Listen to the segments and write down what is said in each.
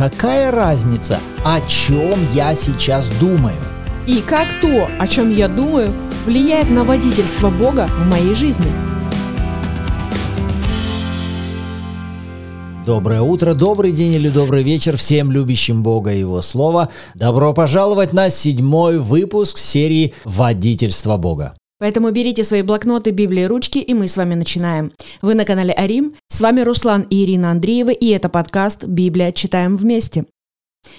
какая разница, о чем я сейчас думаю? И как то, о чем я думаю, влияет на водительство Бога в моей жизни. Доброе утро, добрый день или добрый вечер всем любящим Бога и Его Слова. Добро пожаловать на седьмой выпуск серии «Водительство Бога». Поэтому берите свои блокноты, Библии, ручки, и мы с вами начинаем. Вы на канале Арим, с вами Руслан и Ирина Андреева, и это подкаст «Библия. Читаем вместе».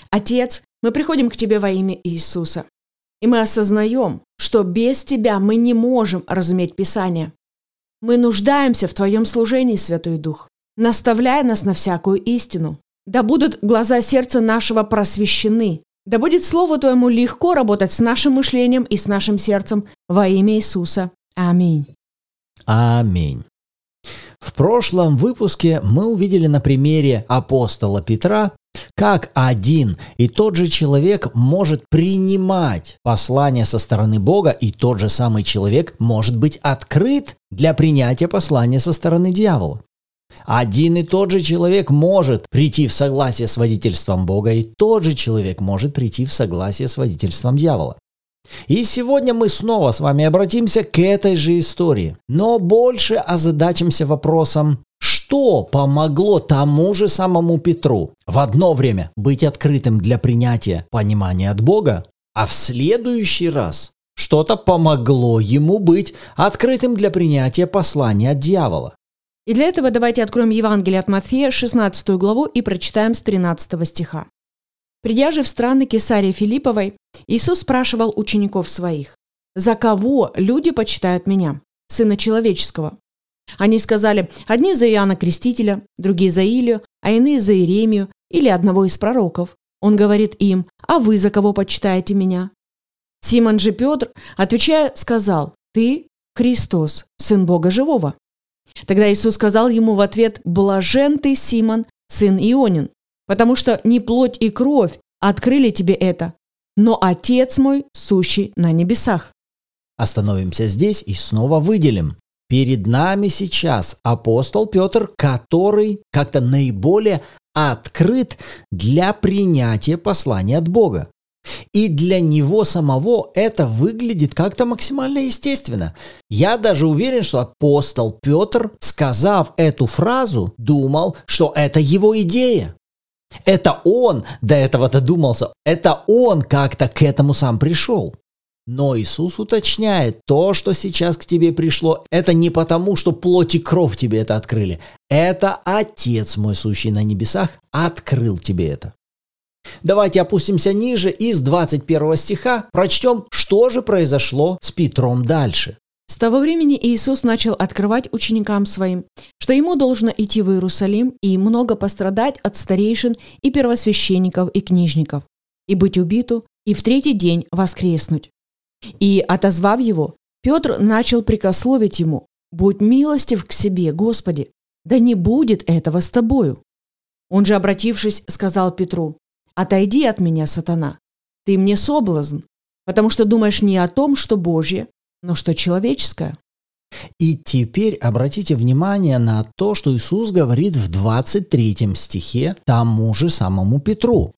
Отец, мы приходим к Тебе во имя Иисуса. И мы осознаем, что без Тебя мы не можем разуметь Писание. Мы нуждаемся в Твоем служении, Святой Дух, наставляя нас на всякую истину. Да будут глаза сердца нашего просвещены, да будет Слову Твоему легко работать с нашим мышлением и с нашим сердцем во имя Иисуса. Аминь. Аминь. В прошлом выпуске мы увидели на примере апостола Петра, как один и тот же человек может принимать послание со стороны Бога, и тот же самый человек может быть открыт для принятия послания со стороны дьявола. Один и тот же человек может прийти в согласие с водительством Бога, и тот же человек может прийти в согласие с водительством дьявола. И сегодня мы снова с вами обратимся к этой же истории, но больше озадачимся вопросом, что помогло тому же самому Петру в одно время быть открытым для принятия понимания от Бога, а в следующий раз что-то помогло ему быть открытым для принятия послания от дьявола. И для этого давайте откроем Евангелие от Матфея, 16 главу, и прочитаем с 13 стиха. Придя же в страны Кесарии Филипповой, Иисус спрашивал учеников своих, «За кого люди почитают меня, Сына Человеческого?» Они сказали, одни за Иоанна Крестителя, другие за Илию, а иные за Иеремию или одного из пророков. Он говорит им, «А вы за кого почитаете меня?» Симон же Петр, отвечая, сказал, «Ты Христос, Сын Бога Живого». Тогда Иисус сказал ему в ответ, «Блажен ты, Симон, сын Ионин, потому что не плоть и кровь открыли тебе это, но Отец мой, сущий на небесах». Остановимся здесь и снова выделим. Перед нами сейчас апостол Петр, который как-то наиболее открыт для принятия послания от Бога. И для него самого это выглядит как-то максимально естественно. Я даже уверен, что апостол Петр, сказав эту фразу, думал, что это его идея. Это он до этого додумался, это он как-то к этому сам пришел. Но Иисус уточняет, то, что сейчас к тебе пришло, это не потому, что плоть и кровь тебе это открыли. Это Отец мой, сущий на небесах, открыл тебе это. Давайте опустимся ниже и с 21 стиха прочтем, что же произошло с Петром дальше. С того времени Иисус начал открывать ученикам своим, что ему должно идти в Иерусалим и много пострадать от старейшин и первосвященников и книжников, и быть убиту, и в третий день воскреснуть. И, отозвав его, Петр начал прикословить ему, «Будь милостив к себе, Господи, да не будет этого с тобою». Он же, обратившись, сказал Петру, Отойди от меня, сатана. Ты мне соблазн, потому что думаешь не о том, что Божье, но что человеческое. И теперь обратите внимание на то, что Иисус говорит в 23 стихе тому же самому Петру.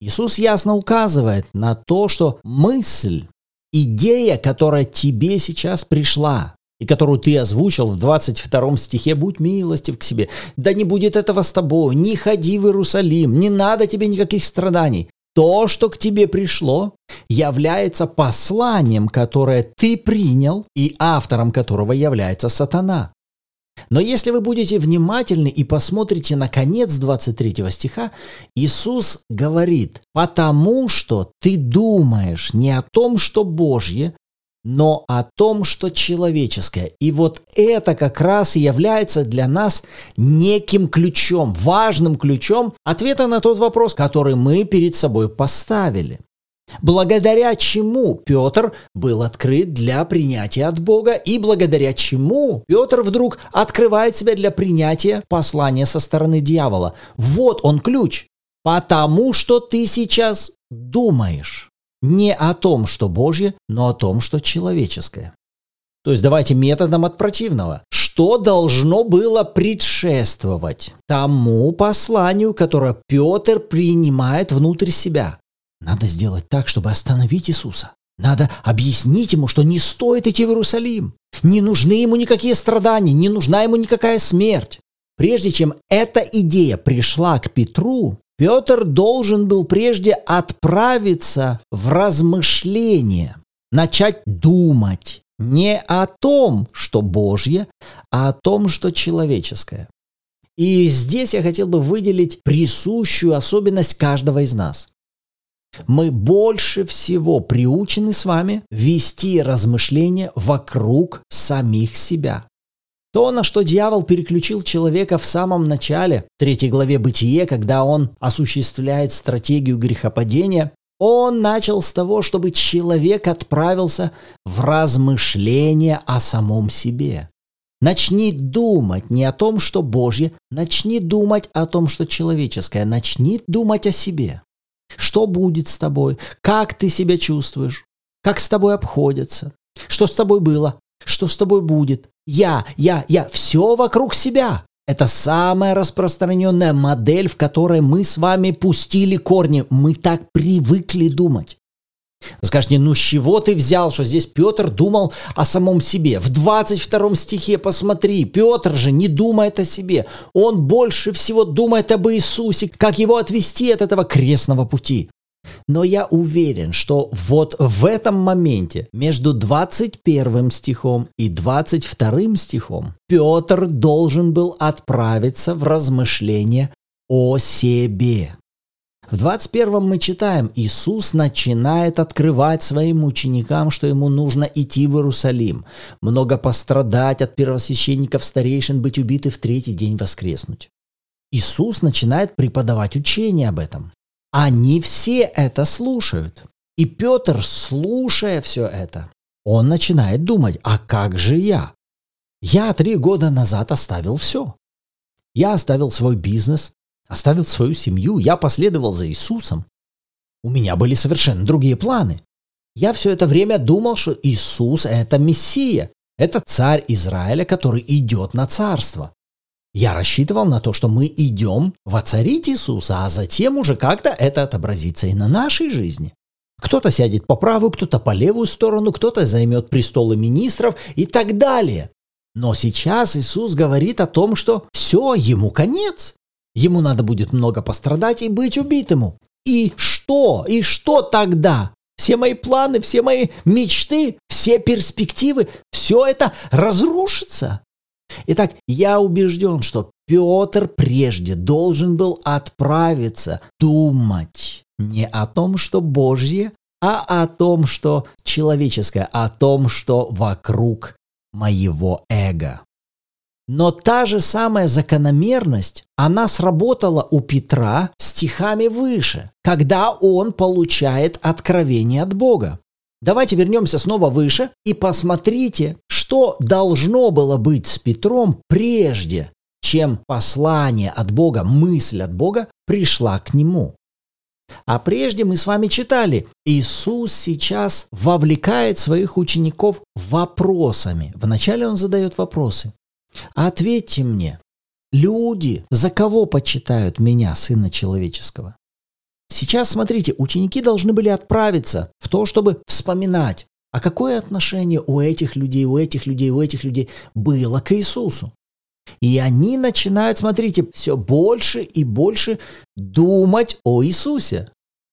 Иисус ясно указывает на то, что мысль, идея, которая тебе сейчас пришла, и которую ты озвучил в 22 стихе, будь милостив к себе. Да не будет этого с тобой, не ходи в Иерусалим, не надо тебе никаких страданий. То, что к тебе пришло, является посланием, которое ты принял и автором которого является сатана. Но если вы будете внимательны и посмотрите на конец 23 стиха, Иисус говорит, потому что ты думаешь не о том, что Божье, но о том, что человеческое. И вот это как раз и является для нас неким ключом, важным ключом ответа на тот вопрос, который мы перед собой поставили. Благодаря чему Петр был открыт для принятия от Бога и благодаря чему Петр вдруг открывает себя для принятия послания со стороны дьявола. Вот он ключ. Потому что ты сейчас думаешь не о том, что Божье, но о том, что человеческое. То есть давайте методом от противного. Что должно было предшествовать тому посланию, которое Петр принимает внутрь себя. Надо сделать так, чтобы остановить Иисуса. Надо объяснить ему, что не стоит идти в Иерусалим. Не нужны ему никакие страдания, не нужна ему никакая смерть. Прежде чем эта идея пришла к Петру, Петр должен был прежде отправиться в размышление, начать думать не о том, что Божье, а о том, что человеческое. И здесь я хотел бы выделить присущую особенность каждого из нас. Мы больше всего приучены с вами вести размышления вокруг самих себя. То, на что дьявол переключил человека в самом начале, третьей главе Бытие, когда он осуществляет стратегию грехопадения, он начал с того, чтобы человек отправился в размышления о самом себе. Начни думать не о том, что Божье, начни думать о том, что человеческое, начни думать о себе. Что будет с тобой? Как ты себя чувствуешь? Как с тобой обходятся? Что с тобой было? Что с тобой будет? Я, я, я, все вокруг себя. Это самая распространенная модель, в которой мы с вами пустили корни. Мы так привыкли думать. Скажете, ну с чего ты взял, что здесь Петр думал о самом себе? В 22 стихе посмотри, Петр же не думает о себе. Он больше всего думает об Иисусе, как его отвести от этого крестного пути. Но я уверен, что вот в этом моменте между 21 стихом и 22 стихом Петр должен был отправиться в размышление о себе. В 21 мы читаем, Иисус начинает открывать своим ученикам, что ему нужно идти в Иерусалим, много пострадать от первосвященников старейшин, быть убиты в третий день воскреснуть. Иисус начинает преподавать учение об этом. Они все это слушают. И Петр, слушая все это, он начинает думать, а как же я? Я три года назад оставил все. Я оставил свой бизнес, оставил свою семью, я последовал за Иисусом. У меня были совершенно другие планы. Я все это время думал, что Иисус – это Мессия, это царь Израиля, который идет на царство. Я рассчитывал на то, что мы идем воцарить Иисуса, а затем уже как-то это отобразится и на нашей жизни. Кто-то сядет по правую, кто-то по левую сторону, кто-то займет престолы министров и так далее. Но сейчас Иисус говорит о том, что все, ему конец. Ему надо будет много пострадать и быть убитым. И что? И что тогда? Все мои планы, все мои мечты, все перспективы, все это разрушится. Итак, я убежден, что Петр прежде должен был отправиться думать не о том, что Божье, а о том, что человеческое, о том, что вокруг моего эго. Но та же самая закономерность, она сработала у Петра стихами выше, когда он получает откровение от Бога. Давайте вернемся снова выше и посмотрите, что должно было быть с Петром прежде, чем послание от Бога, мысль от Бога пришла к нему. А прежде мы с вами читали, Иисус сейчас вовлекает своих учеников вопросами. Вначале он задает вопросы. Ответьте мне, люди за кого почитают меня, Сына Человеческого? Сейчас, смотрите, ученики должны были отправиться в то, чтобы вспоминать, а какое отношение у этих людей, у этих людей, у этих людей было к Иисусу. И они начинают, смотрите, все больше и больше думать о Иисусе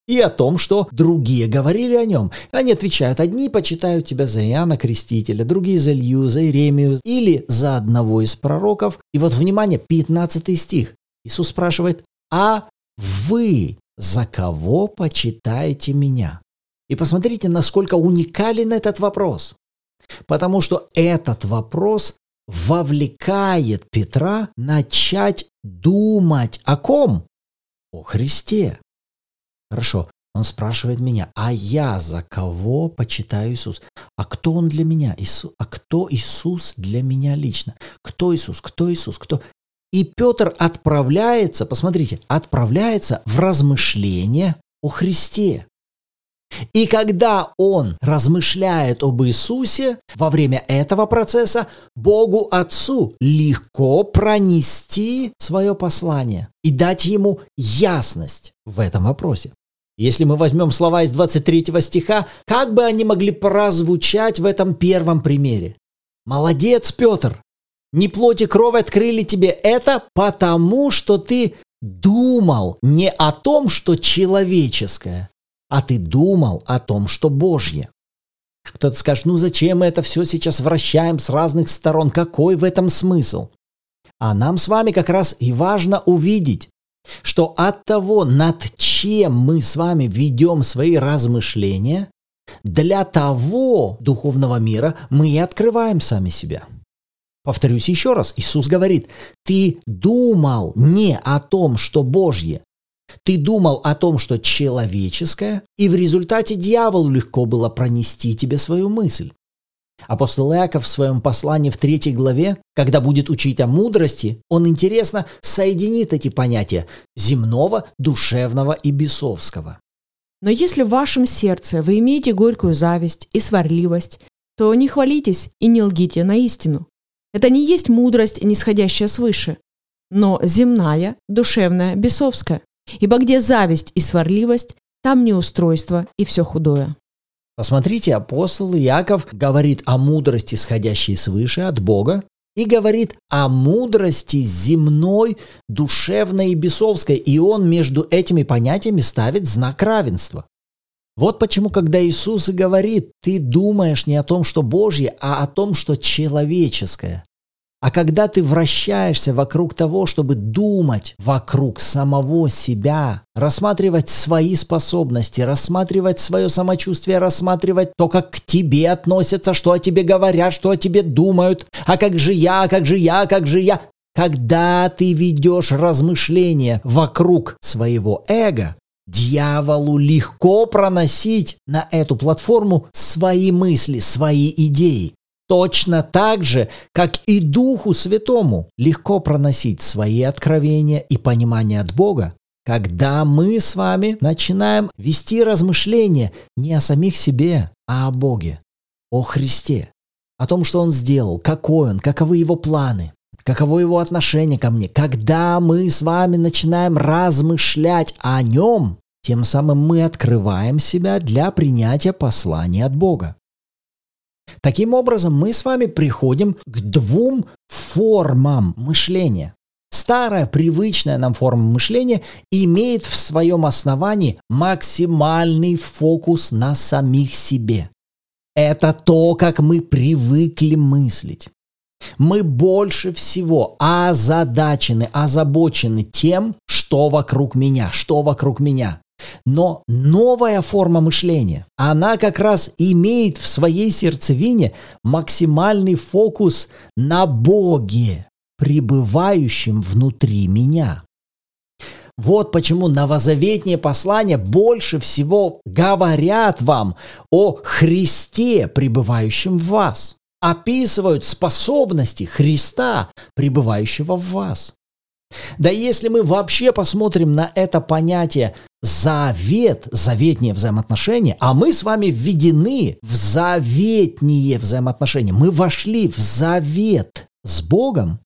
и о том, что другие говорили о нем. Они отвечают, одни почитают тебя за Иоанна Крестителя, другие за Илью, за Иеремию или за одного из пророков. И вот, внимание, 15 стих. Иисус спрашивает, а вы за кого почитаете меня? И посмотрите, насколько уникален этот вопрос. Потому что этот вопрос вовлекает Петра начать думать о ком? О Христе. Хорошо, он спрашивает меня, а я за кого почитаю Иисус? А кто он для меня? Иисус, а кто Иисус для меня лично? Кто Иисус? Кто Иисус? Кто? И Петр отправляется, посмотрите, отправляется в размышление о Христе. И когда он размышляет об Иисусе, во время этого процесса Богу Отцу легко пронести свое послание и дать ему ясность в этом вопросе. Если мы возьмем слова из 23 стиха, как бы они могли прозвучать в этом первом примере? Молодец, Петр! Не плоть и кровь открыли тебе это, потому что ты думал не о том, что человеческое, а ты думал о том, что Божье. Кто-то скажет, ну зачем мы это все сейчас вращаем с разных сторон, какой в этом смысл? А нам с вами как раз и важно увидеть, что от того, над чем мы с вами ведем свои размышления, для того духовного мира мы и открываем сами себя. Повторюсь еще раз, Иисус говорит, ты думал не о том, что Божье, ты думал о том, что человеческое, и в результате дьяволу легко было пронести тебе свою мысль. Апостол Иаков в своем послании в третьей главе, когда будет учить о мудрости, он интересно соединит эти понятия земного, душевного и бесовского. Но если в вашем сердце вы имеете горькую зависть и сварливость, то не хвалитесь и не лгите на истину. Это не есть мудрость, нисходящая свыше, но земная, душевная, бесовская. Ибо где зависть и сварливость, там неустройство и все худое. Посмотрите, апостол Иаков говорит о мудрости, исходящей свыше от Бога, и говорит о мудрости земной, душевной и бесовской, и он между этими понятиями ставит знак равенства. Вот почему, когда Иисус и говорит, ты думаешь не о том, что Божье, а о том, что человеческое. А когда ты вращаешься вокруг того, чтобы думать вокруг самого себя, рассматривать свои способности, рассматривать свое самочувствие, рассматривать то, как к тебе относятся, что о тебе говорят, что о тебе думают, а как же я, как же я, как же я. Когда ты ведешь размышления вокруг своего эго, дьяволу легко проносить на эту платформу свои мысли, свои идеи. Точно так же, как и Духу Святому легко проносить свои откровения и понимания от Бога, когда мы с вами начинаем вести размышления не о самих себе, а о Боге, о Христе, о том, что Он сделал, какой Он, каковы Его планы, каково Его отношение ко мне. Когда мы с вами начинаем размышлять о Нем, тем самым мы открываем себя для принятия послания от Бога. Таким образом, мы с вами приходим к двум формам мышления. Старая, привычная нам форма мышления имеет в своем основании максимальный фокус на самих себе. Это то, как мы привыкли мыслить. Мы больше всего озадачены, озабочены тем, что вокруг меня, что вокруг меня. Но новая форма мышления, она как раз имеет в своей сердцевине максимальный фокус на Боге, пребывающем внутри меня. Вот почему новозаветные послания больше всего говорят вам о Христе, пребывающем в вас. Описывают способности Христа, пребывающего в вас. Да если мы вообще посмотрим на это понятие завет, заветнее взаимоотношения, а мы с вами введены в заветнее взаимоотношения. Мы вошли в завет с Богом.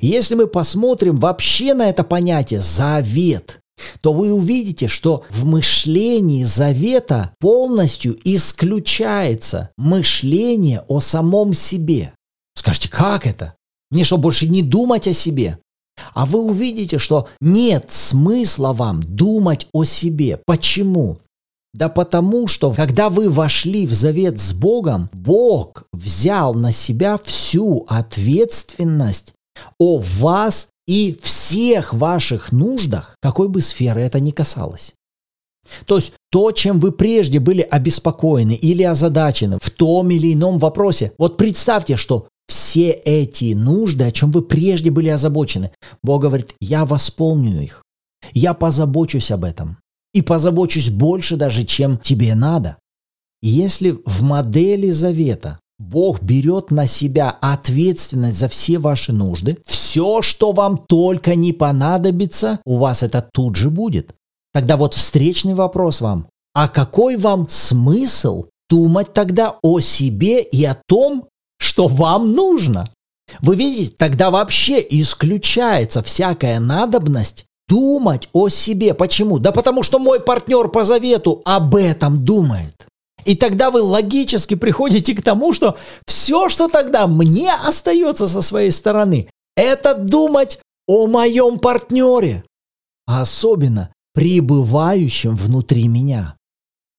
Если мы посмотрим вообще на это понятие завет, то вы увидите, что в мышлении завета полностью исключается мышление о самом себе. Скажите, как это? Мне что, больше не думать о себе? А вы увидите, что нет смысла вам думать о себе. Почему? Да потому что, когда вы вошли в завет с Богом, Бог взял на себя всю ответственность о вас и всех ваших нуждах, какой бы сферы это ни касалось. То есть то, чем вы прежде были обеспокоены или озадачены в том или ином вопросе, вот представьте, что все эти нужды, о чем вы прежде были озабочены. Бог говорит, я восполню их. Я позабочусь об этом. И позабочусь больше даже, чем тебе надо. Если в модели завета Бог берет на себя ответственность за все ваши нужды, все, что вам только не понадобится, у вас это тут же будет. Тогда вот встречный вопрос вам. А какой вам смысл думать тогда о себе и о том, что вам нужно? Вы видите, тогда вообще исключается всякая надобность думать о себе. Почему? Да потому что мой партнер по завету об этом думает. И тогда вы логически приходите к тому, что все, что тогда мне остается со своей стороны, это думать о моем партнере, а особенно пребывающем внутри меня.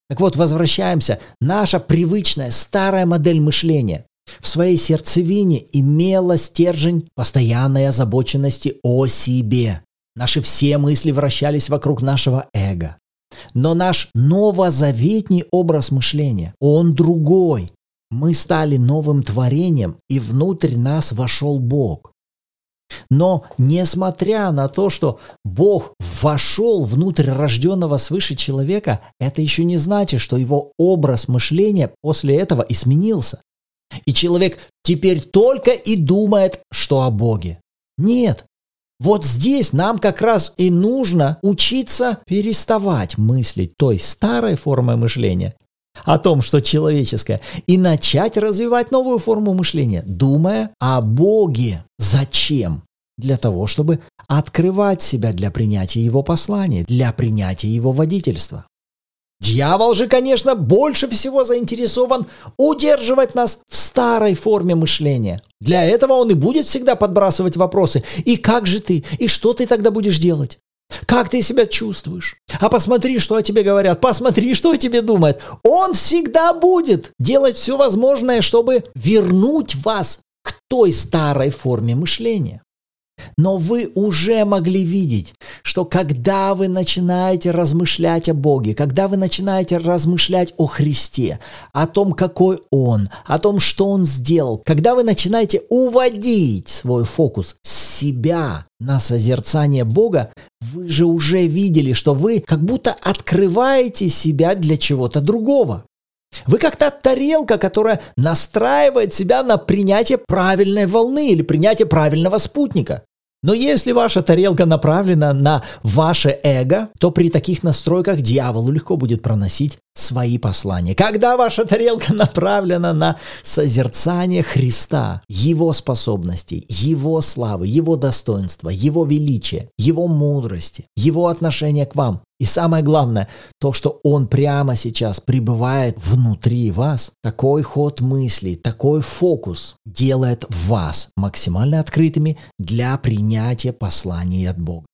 Так вот, возвращаемся. Наша привычная старая модель мышления в своей сердцевине имела стержень постоянной озабоченности о себе. Наши все мысли вращались вокруг нашего эго. Но наш новозаветний образ мышления, он другой. Мы стали новым творением, и внутрь нас вошел Бог. Но несмотря на то, что Бог вошел внутрь рожденного свыше человека, это еще не значит, что его образ мышления после этого изменился. И человек теперь только и думает, что о Боге. Нет. Вот здесь нам как раз и нужно учиться переставать мыслить той старой формой мышления о том, что человеческое, и начать развивать новую форму мышления, думая о Боге. Зачем? Для того, чтобы открывать себя для принятия Его послания, для принятия Его водительства. Дьявол же, конечно, больше всего заинтересован удерживать нас в старой форме мышления. Для этого он и будет всегда подбрасывать вопросы. И как же ты? И что ты тогда будешь делать? Как ты себя чувствуешь? А посмотри, что о тебе говорят, посмотри, что о тебе думают. Он всегда будет делать все возможное, чтобы вернуть вас к той старой форме мышления. Но вы уже могли видеть, что когда вы начинаете размышлять о Боге, когда вы начинаете размышлять о Христе, о том, какой Он, о том, что Он сделал, когда вы начинаете уводить свой фокус с себя на созерцание Бога, вы же уже видели, что вы как будто открываете себя для чего-то другого. Вы как та тарелка, которая настраивает себя на принятие правильной волны или принятие правильного спутника. Но если ваша тарелка направлена на ваше эго, то при таких настройках дьяволу легко будет проносить свои послания. Когда ваша тарелка направлена на созерцание Христа, Его способностей, Его славы, Его достоинства, Его величия, Его мудрости, Его отношения к вам, и самое главное, то, что Он прямо сейчас пребывает внутри вас, такой ход мыслей, такой фокус делает вас максимально открытыми для принятия посланий от Бога.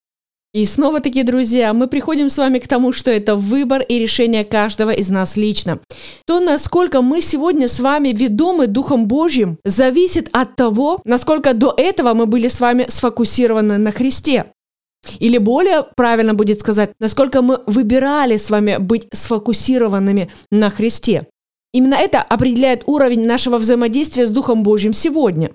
И снова таки, друзья, мы приходим с вами к тому, что это выбор и решение каждого из нас лично. То, насколько мы сегодня с вами ведомы Духом Божьим, зависит от того, насколько до этого мы были с вами сфокусированы на Христе. Или более правильно будет сказать, насколько мы выбирали с вами быть сфокусированными на Христе. Именно это определяет уровень нашего взаимодействия с Духом Божьим сегодня.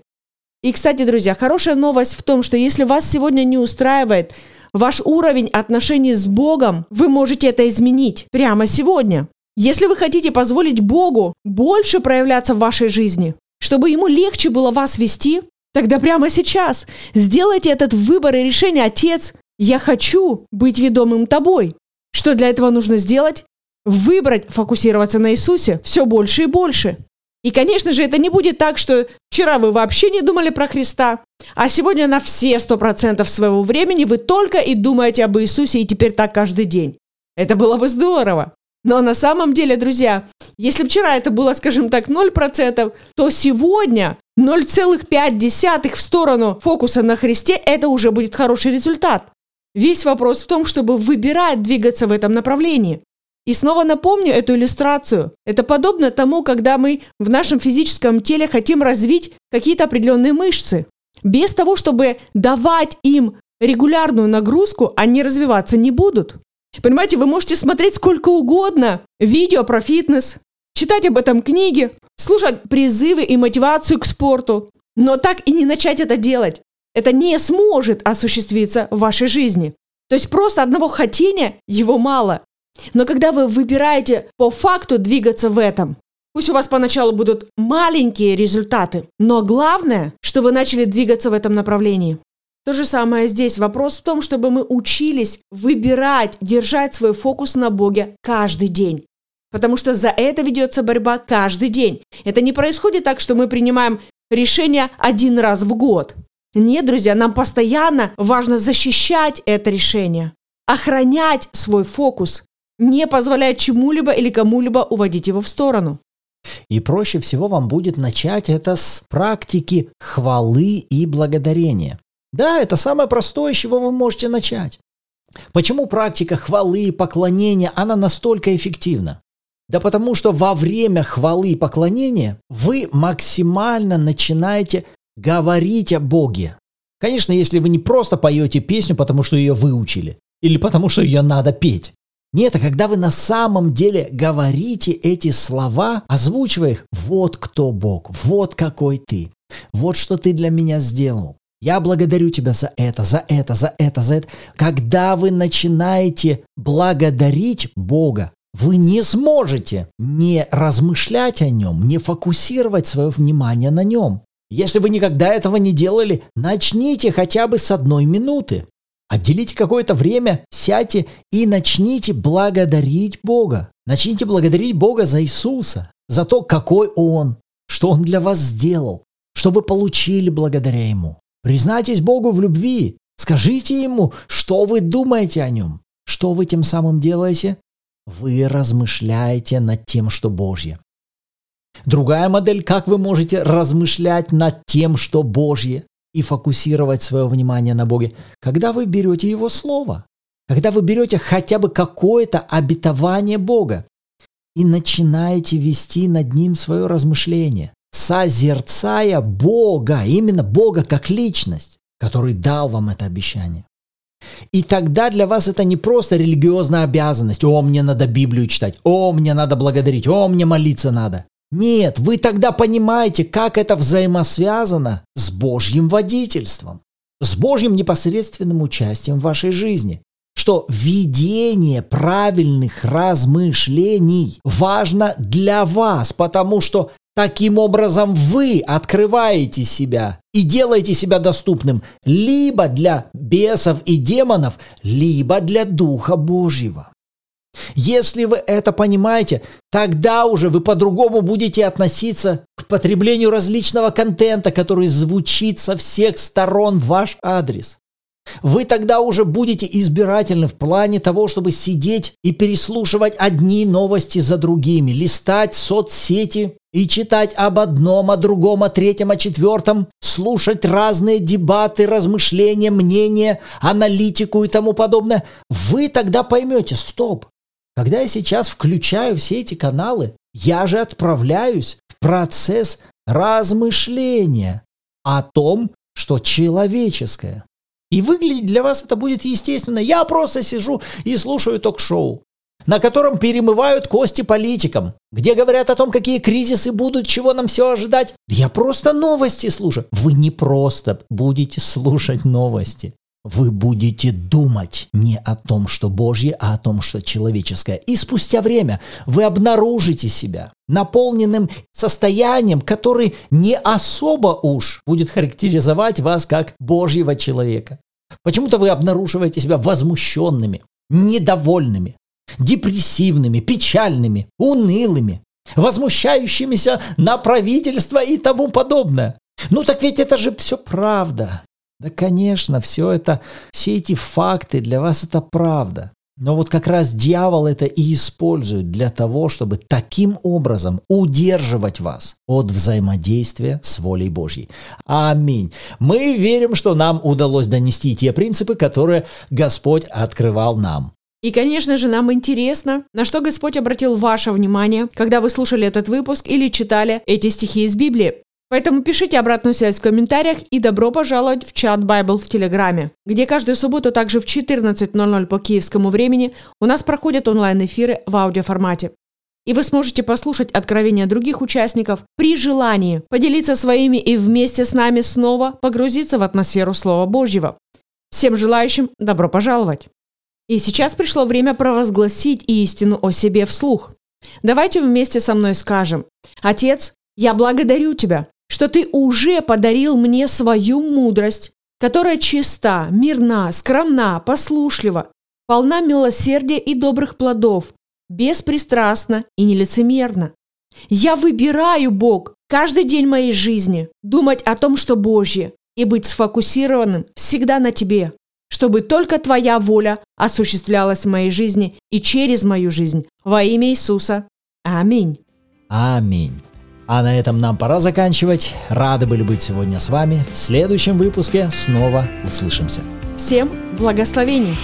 И, кстати, друзья, хорошая новость в том, что если вас сегодня не устраивает ваш уровень отношений с Богом, вы можете это изменить прямо сегодня. Если вы хотите позволить Богу больше проявляться в вашей жизни, чтобы Ему легче было вас вести, тогда прямо сейчас сделайте этот выбор и решение, Отец, я хочу быть ведомым Тобой. Что для этого нужно сделать? Выбрать фокусироваться на Иисусе все больше и больше. И, конечно же, это не будет так, что вчера вы вообще не думали про Христа, а сегодня на все сто процентов своего времени вы только и думаете об Иисусе, и теперь так каждый день. Это было бы здорово. Но на самом деле, друзья, если вчера это было, скажем так, 0%, то сегодня 0,5 в сторону фокуса на Христе – это уже будет хороший результат. Весь вопрос в том, чтобы выбирать двигаться в этом направлении. И снова напомню эту иллюстрацию. Это подобно тому, когда мы в нашем физическом теле хотим развить какие-то определенные мышцы. Без того, чтобы давать им регулярную нагрузку, они развиваться не будут. Понимаете, вы можете смотреть сколько угодно видео про фитнес, читать об этом книги, слушать призывы и мотивацию к спорту, но так и не начать это делать. Это не сможет осуществиться в вашей жизни. То есть просто одного хотения его мало. Но когда вы выбираете по факту двигаться в этом, пусть у вас поначалу будут маленькие результаты, но главное, что вы начали двигаться в этом направлении. То же самое здесь. Вопрос в том, чтобы мы учились выбирать, держать свой фокус на Боге каждый день. Потому что за это ведется борьба каждый день. Это не происходит так, что мы принимаем решение один раз в год. Нет, друзья, нам постоянно важно защищать это решение, охранять свой фокус, не позволять чему-либо или кому-либо уводить его в сторону. И проще всего вам будет начать это с практики хвалы и благодарения. Да, это самое простое, с чего вы можете начать. Почему практика хвалы и поклонения, она настолько эффективна? Да потому что во время хвалы и поклонения вы максимально начинаете говорить о Боге. Конечно, если вы не просто поете песню, потому что ее выучили, или потому что ее надо петь. Нет, а когда вы на самом деле говорите эти слова, озвучивая их, вот кто Бог, вот какой ты, вот что ты для меня сделал. Я благодарю тебя за это, за это, за это, за это. Когда вы начинаете благодарить Бога, вы не сможете не размышлять о нем, не фокусировать свое внимание на нем. Если вы никогда этого не делали, начните хотя бы с одной минуты. Отделите какое-то время, сядьте и начните благодарить Бога. Начните благодарить Бога за Иисуса, за то, какой Он, что Он для вас сделал, что вы получили благодаря Ему. Признайтесь Богу в любви. Скажите Ему, что вы думаете о Нем. Что вы тем самым делаете? Вы размышляете над тем, что Божье. Другая модель, как вы можете размышлять над тем, что Божье, и фокусировать свое внимание на Боге, когда вы берете Его Слово, когда вы берете хотя бы какое-то обетование Бога и начинаете вести над ним свое размышление созерцая Бога, именно Бога как личность, который дал вам это обещание. И тогда для вас это не просто религиозная обязанность. О, мне надо Библию читать. О, мне надо благодарить. О, мне молиться надо. Нет, вы тогда понимаете, как это взаимосвязано с Божьим водительством, с Божьим непосредственным участием в вашей жизни что ведение правильных размышлений важно для вас, потому что Таким образом, вы открываете себя и делаете себя доступным либо для бесов и демонов, либо для Духа Божьего. Если вы это понимаете, тогда уже вы по-другому будете относиться к потреблению различного контента, который звучит со всех сторон в ваш адрес. Вы тогда уже будете избирательны в плане того, чтобы сидеть и переслушивать одни новости за другими, листать соцсети и читать об одном, о другом, о третьем, о четвертом, слушать разные дебаты, размышления, мнения, аналитику и тому подобное. Вы тогда поймете, стоп, когда я сейчас включаю все эти каналы, я же отправляюсь в процесс размышления о том, что человеческое. И выглядеть для вас это будет естественно. Я просто сижу и слушаю ток-шоу, на котором перемывают кости политикам, где говорят о том, какие кризисы будут, чего нам все ожидать. Я просто новости слушаю. Вы не просто будете слушать новости. Вы будете думать не о том, что Божье, а о том, что человеческое. И спустя время вы обнаружите себя наполненным состоянием, который не особо уж будет характеризовать вас как Божьего человека. Почему-то вы обнаруживаете себя возмущенными, недовольными, депрессивными, печальными, унылыми, возмущающимися на правительство и тому подобное. Ну так ведь это же все правда. Да, конечно, все это, все эти факты для вас это правда. Но вот как раз дьявол это и использует для того, чтобы таким образом удерживать вас от взаимодействия с волей Божьей. Аминь. Мы верим, что нам удалось донести те принципы, которые Господь открывал нам. И, конечно же, нам интересно, на что Господь обратил ваше внимание, когда вы слушали этот выпуск или читали эти стихи из Библии. Поэтому пишите обратную связь в комментариях и добро пожаловать в чат Bible в Телеграме, где каждую субботу также в 14.00 по киевскому времени у нас проходят онлайн-эфиры в аудиоформате. И вы сможете послушать откровения других участников при желании, поделиться своими и вместе с нами снова погрузиться в атмосферу Слова Божьего. Всем желающим добро пожаловать! И сейчас пришло время провозгласить истину о себе вслух. Давайте вместе со мной скажем, «Отец, я благодарю Тебя, что ты уже подарил мне свою мудрость которая чиста, мирна, скромна, послушлива, полна милосердия и добрых плодов, беспристрастна и нелицемерна. Я выбираю, Бог, каждый день моей жизни думать о том, что Божье, и быть сфокусированным всегда на Тебе, чтобы только Твоя воля осуществлялась в моей жизни и через мою жизнь. Во имя Иисуса. Аминь. Аминь. А на этом нам пора заканчивать. Рады были быть сегодня с вами. В следующем выпуске снова услышимся. Всем благословений!